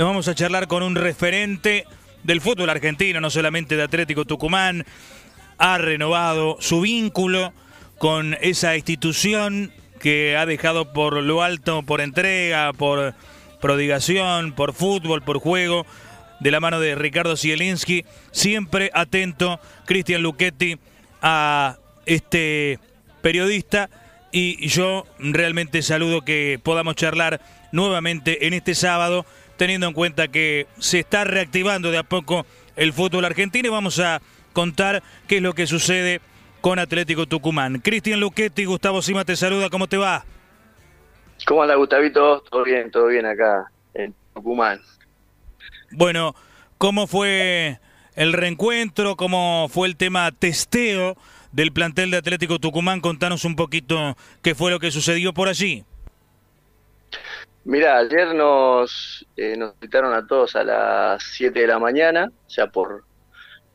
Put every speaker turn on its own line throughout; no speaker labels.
Nos vamos a charlar con un referente del fútbol argentino, no solamente de Atlético Tucumán. Ha renovado su vínculo con esa institución que ha dejado por lo alto, por entrega, por prodigación, por fútbol, por juego, de la mano de Ricardo Zielinski, siempre atento, Cristian Luchetti, a este periodista y yo realmente saludo que podamos charlar nuevamente en este sábado, teniendo en cuenta que se está reactivando de a poco el fútbol argentino y vamos a contar qué es lo que sucede con Atlético Tucumán. Cristian Luchetti, Gustavo Sima te saluda, ¿cómo te va?
¿Cómo anda Gustavito? Todo bien, todo bien acá en Tucumán.
Bueno, ¿cómo fue el reencuentro? ¿Cómo fue el tema testeo del plantel de Atlético Tucumán? Contanos un poquito qué fue lo que sucedió por allí.
Mira, ayer nos, eh, nos invitaron a todos a las 7 de la mañana, o sea, por,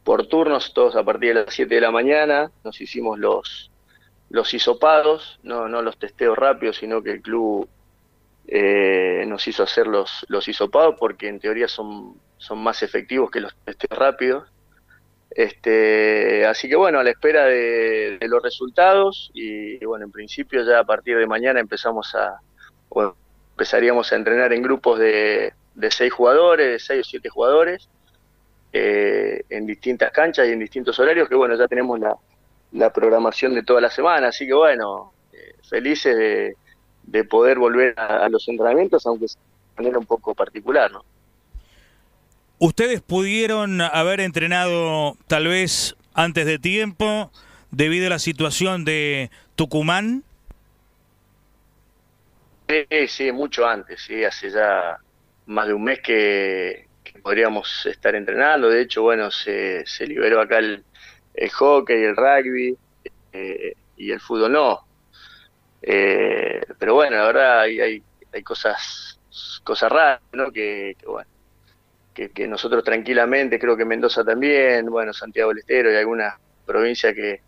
por turnos, todos a partir de las 7 de la mañana, nos hicimos los, los hisopados, no, no los testeos rápidos, sino que el club eh, nos hizo hacer los, los hisopados porque en teoría son, son más efectivos que los testeos rápidos. Este, así que bueno, a la espera de, los resultados y, bueno, en principio ya a partir de mañana empezamos a, empezaríamos a entrenar en grupos de, de seis jugadores, de seis o siete jugadores, eh, en distintas canchas y en distintos horarios, que bueno, ya tenemos la, programación de toda la semana, así que bueno, eh, felices de, poder volver a, los entrenamientos, aunque sea de manera un poco particular, ¿no?
¿Ustedes pudieron haber entrenado tal vez antes de tiempo debido a la situación de Tucumán?
Sí, sí, mucho antes, sí, hace ya más de un mes que, podríamos estar entrenando. De hecho, bueno, se, se liberó acá el, hockey, el rugby eh, y el fútbol no. Eh, pero bueno, la verdad hay, hay, hay cosas cosas raras, ¿no? Que, bueno, que, nosotros tranquilamente, creo que Mendoza también, bueno, Santiago del Estero y algunas provincias que,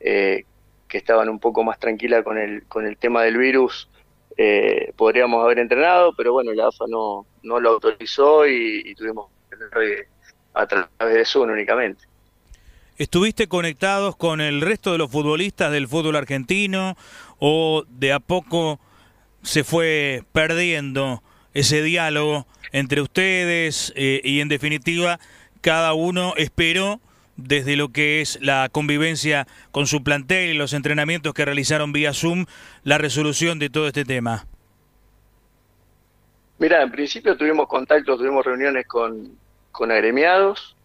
eh, que estaban un poco más tranquilas con el, con el tema del virus, eh, podríamos haber entrenado, pero bueno, la AFA no, no lo autorizó y, tuvimos que a través de Zoom únicamente.
¿Estuviste conectados con el resto de los futbolistas del fútbol argentino o de a poco se fue perdiendo ese diálogo entre ustedes eh, y en definitiva cada uno esperó desde lo que es la convivencia con su plantel y los entrenamientos que realizaron vía Zoom, la resolución de todo este tema?
Mira, en principio tuvimos contactos, tuvimos reuniones con, con agremiados,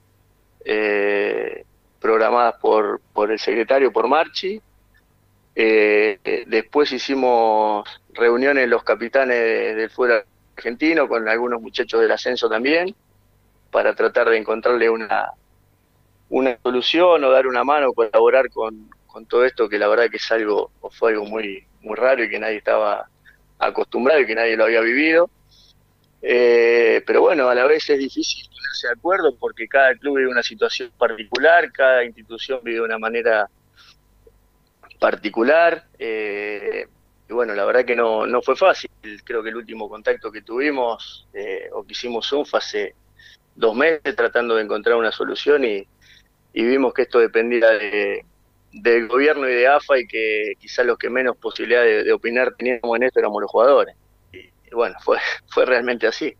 eh, programadas por, por el secretario, por Marchi. Eh, después hicimos reuniones los capitanes del fútbol argentino con algunos muchachos del ascenso también, para tratar de encontrarle una, una solución o dar una mano, colaborar con, con todo esto que la verdad que es algo, o fue algo muy, muy raro y que nadie estaba acostumbrado y que nadie lo había vivido. Eh, pero bueno, a la vez es difícil ponerse de acuerdo porque cada club vive una situación particular, cada institución vive de una manera particular. Eh, y bueno, la verdad que no, no fue fácil. Creo que el último contacto que tuvimos eh, o que hicimos un fue hace dos meses tratando de encontrar una solución y, y vimos que esto dependía de, del gobierno y de AFA y que quizás los que menos posibilidad de, opinar teníamos en esto éramos los jugadores. Y, bueno, fue, fue realmente así.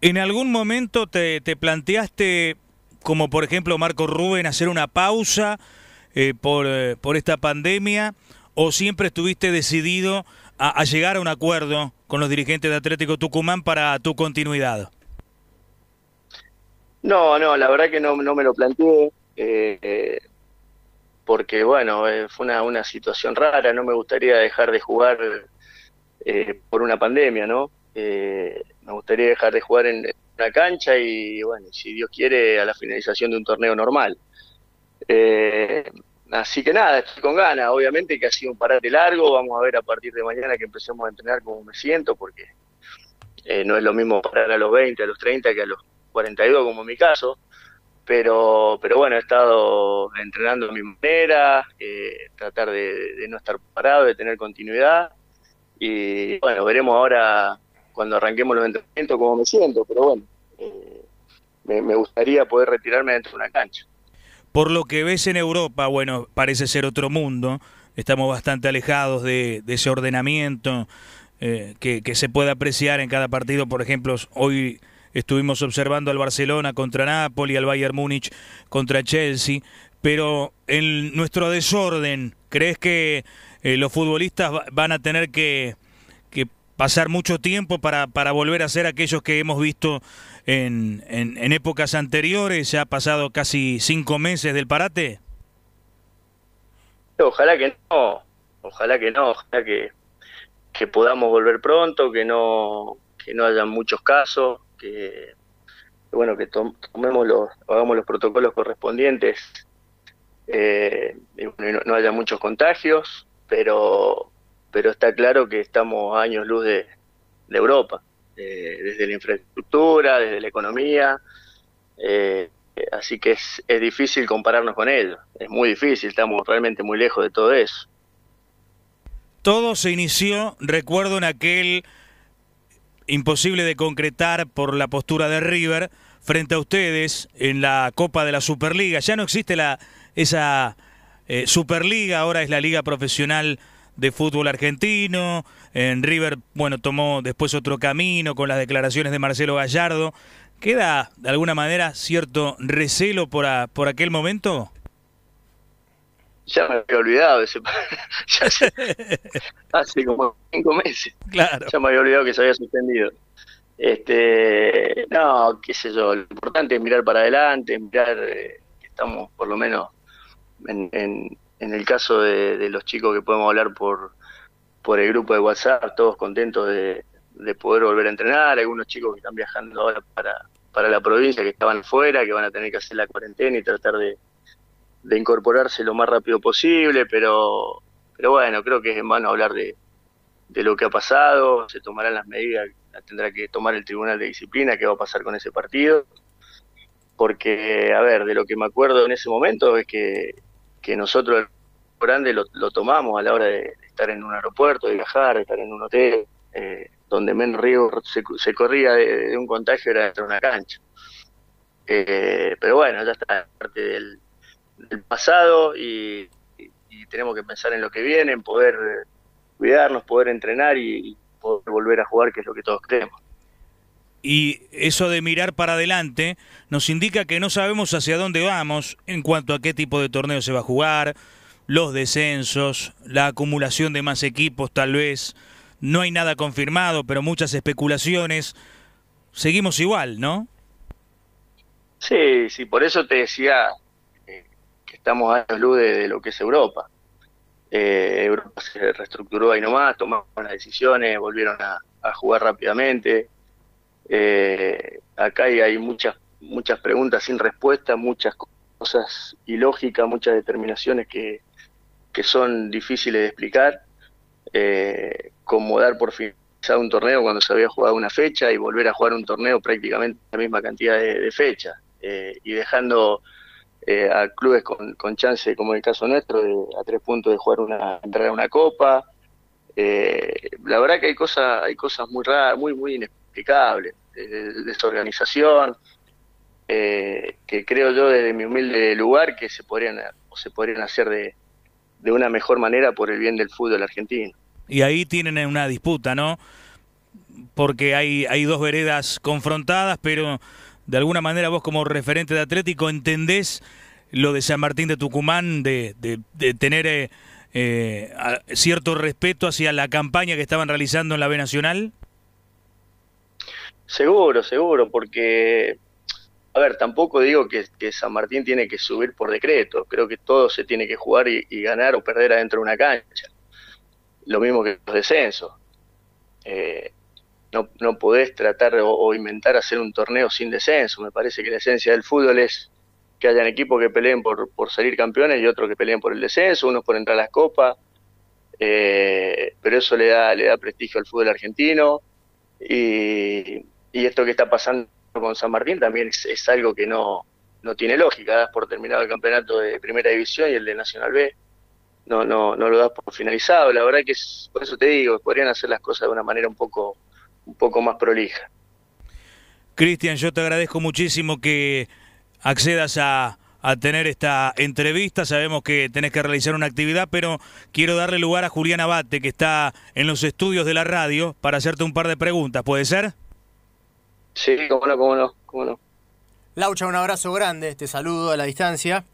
¿En algún momento te, te planteaste, como por ejemplo Marco Rubén, hacer una pausa eh, por, eh, por esta pandemia o siempre estuviste decidido a, a llegar a un acuerdo con los dirigentes de Atlético Tucumán para tu continuidad?
No, no, la verdad que no, no me lo planteé, eh, porque bueno, eh, fue una, una situación rara, no me gustaría dejar de jugar eh, por una pandemia, ¿no? me gustaría dejar de jugar en una cancha y bueno, si Dios quiere, a la finalización de un torneo normal. así que nada, estoy con ganas, obviamente que ha sido un parate largo, vamos a ver a partir de mañana que empecemos a entrenar cómo me siento, porque no es lo mismo parar a los 20, a los 30 que a los 42 como en mi caso, pero, pero bueno, he estado entrenando de mi manera, eh, tratar de, no estar parado, de tener continuidad y bueno, veremos ahora cuando arranquemos los entrenamientos cómo me siento, pero bueno, eh, me, gustaría poder retirarme dentro de una cancha.
Por lo que ves en Europa, bueno, parece ser otro mundo, estamos bastante alejados de, ese ordenamiento eh, que se puede apreciar en cada partido, por ejemplo, hoy estuvimos observando al Barcelona contra Napoli, al Bayern Múnich contra Chelsea, pero en nuestro desorden, ¿crees que eh, los futbolistas van a tener que, pasar mucho tiempo para, para volver a ser aquellos que hemos visto en, en, épocas anteriores? ¿Ya ha pasado casi cinco meses del parate?
Ojalá que no, ojalá que no, ojalá que, que podamos volver pronto, que no, que no haya muchos casos, que, bueno, que tomemos los, hagamos los protocolos correspondientes eh, y no, haya muchos contagios, pero, pero está claro que estamos a años luz de, Europa, eh, desde la infraestructura, desde la economía, eh, así que es, es difícil compararnos con ellos, es muy difícil, estamos realmente muy lejos de todo eso.
Todo se inició, recuerdo, en aquel imposible de concretar por la postura de River frente a ustedes en la Copa de la Superliga. Ya no existe la esa eh, Superliga, ahora es la Liga Profesional de Fútbol Argentino. En River, bueno, tomó después otro camino con las declaraciones de Marcelo Gallardo. ¿Queda de alguna manera cierto recelo por, por aquel momento?
Ya me había olvidado ese. hace, como cinco meses. Claro. Ya me había olvidado que se había suspendido. Este, no, qué sé yo, lo importante es mirar para adelante, mirar eh, que estamos por lo menos en, en, el caso de, los chicos que podemos hablar por, por el grupo de WhatsApp, todos contentos de, de poder volver a entrenar, algunos chicos que están viajando ahora para, para la provincia, que estaban fuera, que van a tener que hacer la cuarentena y tratar de, de incorporarse lo más rápido posible, pero, pero bueno, creo que es en vano hablar de, de lo que ha pasado, se tomarán las medidas, tendrá que tomar el Tribunal de Disciplina, qué va a pasar con ese partido, porque, a ver, de lo que me acuerdo en ese momento es que que nosotros el grande lo, tomamos a la hora de estar en un aeropuerto, de viajar, de estar en un hotel, eh, donde menos riesgo se, corría de, un contagio era dentro de una cancha. Eh, pero bueno, ya está parte del, pasado y, tenemos que pensar en lo que viene, en poder cuidarnos, poder entrenar y, poder volver a jugar, que es lo que todos creemos
y eso de mirar para adelante nos indica que no sabemos hacia dónde vamos en cuanto a qué tipo de torneo se va a jugar, los descensos, la acumulación de más equipos tal vez. No hay nada confirmado, pero muchas especulaciones. Seguimos igual, ¿no?
Sí, sí, por eso te decía eh, estamos a luz de, lo que es Europa. Eh, Europa se reestructuró ahí nomás, tomaron las decisiones, volvieron a jugar rápidamente. Eh, acá hay, muchas, muchas preguntas sin respuesta, muchas cosas ilógicas, muchas determinaciones que, que son difíciles de explicar, eh, como dar por finalizado un torneo cuando se había jugado una fecha y volver a jugar un torneo prácticamente la misma cantidad de, fechas, eh, y dejando eh, a clubes con, con, chance, como en el caso nuestro, de, a tres puntos de jugar una, entrar a una copa. la verdad que hay cosas, hay cosas muy raras, muy, muy inexplicables de desorganización, eh, que creo yo desde mi humilde lugar que se podrían, o se podrían hacer de, de una mejor manera por el bien del fútbol argentino.
Y ahí tienen una disputa, ¿no? Porque hay, hay dos veredas confrontadas, pero de alguna manera vos como referente de Atlético entendés lo de San Martín de Tucumán, de, de, tener eh, eh, cierto respeto hacia la campaña que estaban realizando en la B Nacional?
Seguro, seguro, porque, a ver, tampoco digo que, San Martín tiene que subir por decreto, creo que todo se tiene que jugar y, ganar o perder adentro de una cancha. Lo mismo que los descensos. Eh, no, no podés tratar o, inventar hacer un torneo sin descenso. Me parece que la esencia del fútbol es que hayan equipos que peleen por, por salir campeones y otros que peleen por el descenso, unos por entrar a las copas. Eh, pero eso le da, le da prestigio al fútbol argentino. Y, y esto que está pasando con San Martín también es, algo que no, no tiene lógica, das por terminado el campeonato de primera división y el de Nacional B no, no, no lo das por finalizado, la verdad que es, por eso te digo, podrían hacer las cosas de una manera un poco, un poco más prolija.
Cristian, yo te agradezco muchísimo que accedas a, a tener esta entrevista. Sabemos que tenés que realizar una actividad, pero quiero darle lugar a Julián Abate, que está en los estudios de la radio, para hacerte un par de preguntas. ¿Puede ser?
Sí, cómo no, cómo no, cómo no.
Laucha, un abrazo grande, te saludo a la distancia.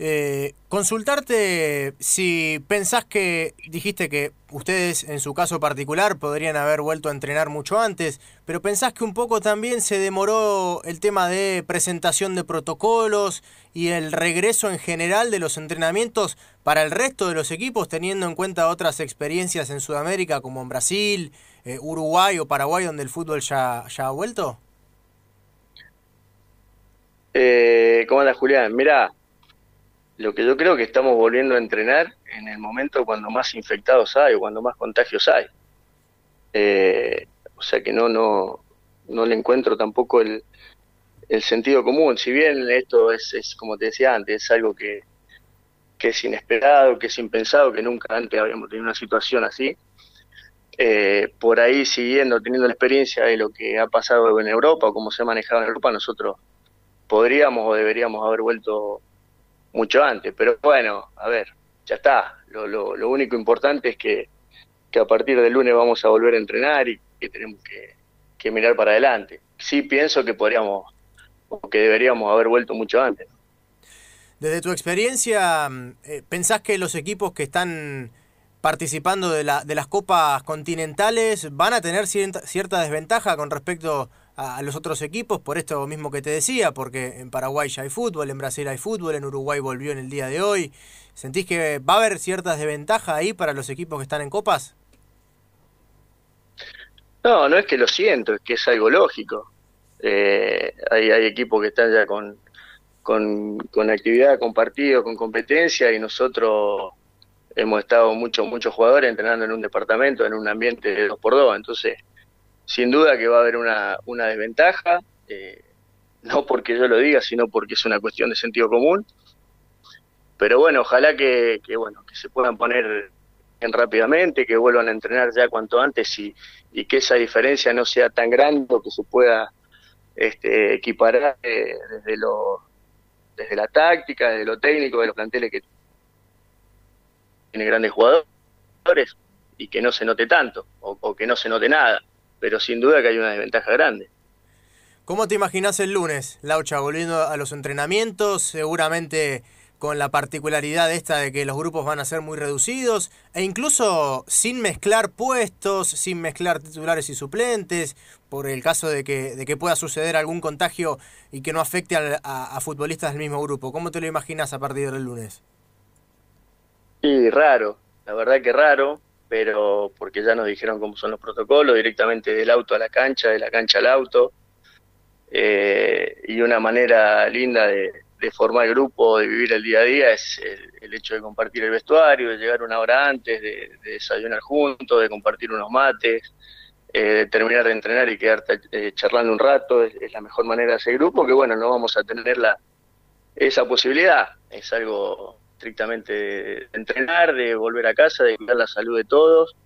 Eh, consultarte si pensás que dijiste que ustedes en su caso particular podrían haber vuelto a entrenar mucho antes, pero pensás que un poco también se demoró el tema de presentación de protocolos y el regreso en general de los entrenamientos para el resto de los equipos, teniendo en cuenta otras experiencias en Sudamérica como en Brasil, eh, Uruguay o Paraguay, donde el fútbol ya, ha vuelto?
Eh, ¿Cómo anda Julián? Mira, lo que yo creo que estamos volviendo a entrenar en el momento cuando más infectados hay o cuando más contagios hay. Eh, o sea que no, no, no le encuentro tampoco el, el sentido común. Si bien esto es, es, como te decía antes, es algo que, que es inesperado, que es impensado, que nunca antes habíamos tenido una situación así. Eh, por ahí siguiendo, teniendo la experiencia de lo que ha pasado en Europa o cómo se ha manejado en Europa, nosotros podríamos o deberíamos haber vuelto mucho antes. Pero bueno, a ver, ya está. Lo, lo, lo único importante es que, a partir del lunes vamos a volver a entrenar y que tenemos que, mirar para adelante. Sí pienso que podríamos o que deberíamos haber vuelto mucho antes.
Desde tu experiencia, eh, ¿pensás que los equipos que están participando de, la, de las copas continentales van a tener cierta, cierta desventaja con respecto a, los otros equipos, por esto mismo que te decía, porque en Paraguay ya hay fútbol, en Brasil hay fútbol, en Uruguay volvió en el día de hoy. ¿Sentís que va a haber ciertas desventajas ahí para los equipos que están en copas?
No, no es que lo siento, es que es algo lógico. Eh, hay, hay equipos que están ya con, con, con actividad, con partido, con competencia y nosotros hemos estado muchos muchos jugadores entrenando en un departamento, en un ambiente de dos por dos, entonces sin duda que va a haber una, una desventaja, eh, no porque yo lo diga, sino porque es una cuestión de sentido común. Pero bueno, ojalá que, que bueno que se puedan poner en rápidamente, que vuelvan a entrenar ya cuanto antes y, y que esa diferencia no sea tan grande que se pueda este, equiparar eh, desde lo desde la táctica, desde lo técnico, de los planteles que tiene grandes jugadores y que no se note tanto o, o que no se note nada pero sin duda que hay una desventaja grande.
¿Cómo te imaginas el lunes, Laucha, volviendo a los entrenamientos? Seguramente con la particularidad esta de que los grupos van a ser muy reducidos e incluso sin mezclar puestos, sin mezclar titulares y suplentes, por el caso de que, de que pueda suceder algún contagio y que no afecte a, a, a futbolistas del mismo grupo. ¿Cómo te lo imaginas a partir del lunes?
Y raro, la verdad que raro, pero porque ya nos dijeron cómo son los protocolos, directamente del auto a la cancha, de la cancha al auto, eh, y una manera linda de, formar grupo, de vivir el día a día, es el, el, hecho de compartir el vestuario, de llegar una hora antes, de, de desayunar juntos, de compartir unos mates, eh, de terminar de entrenar y quedar eh, charlando un rato, es, es, la mejor manera de hacer grupo, que bueno, no vamos a tener la, esa posibilidad, es algo estrictamente de entrenar, de volver a casa, de cuidar la salud de todos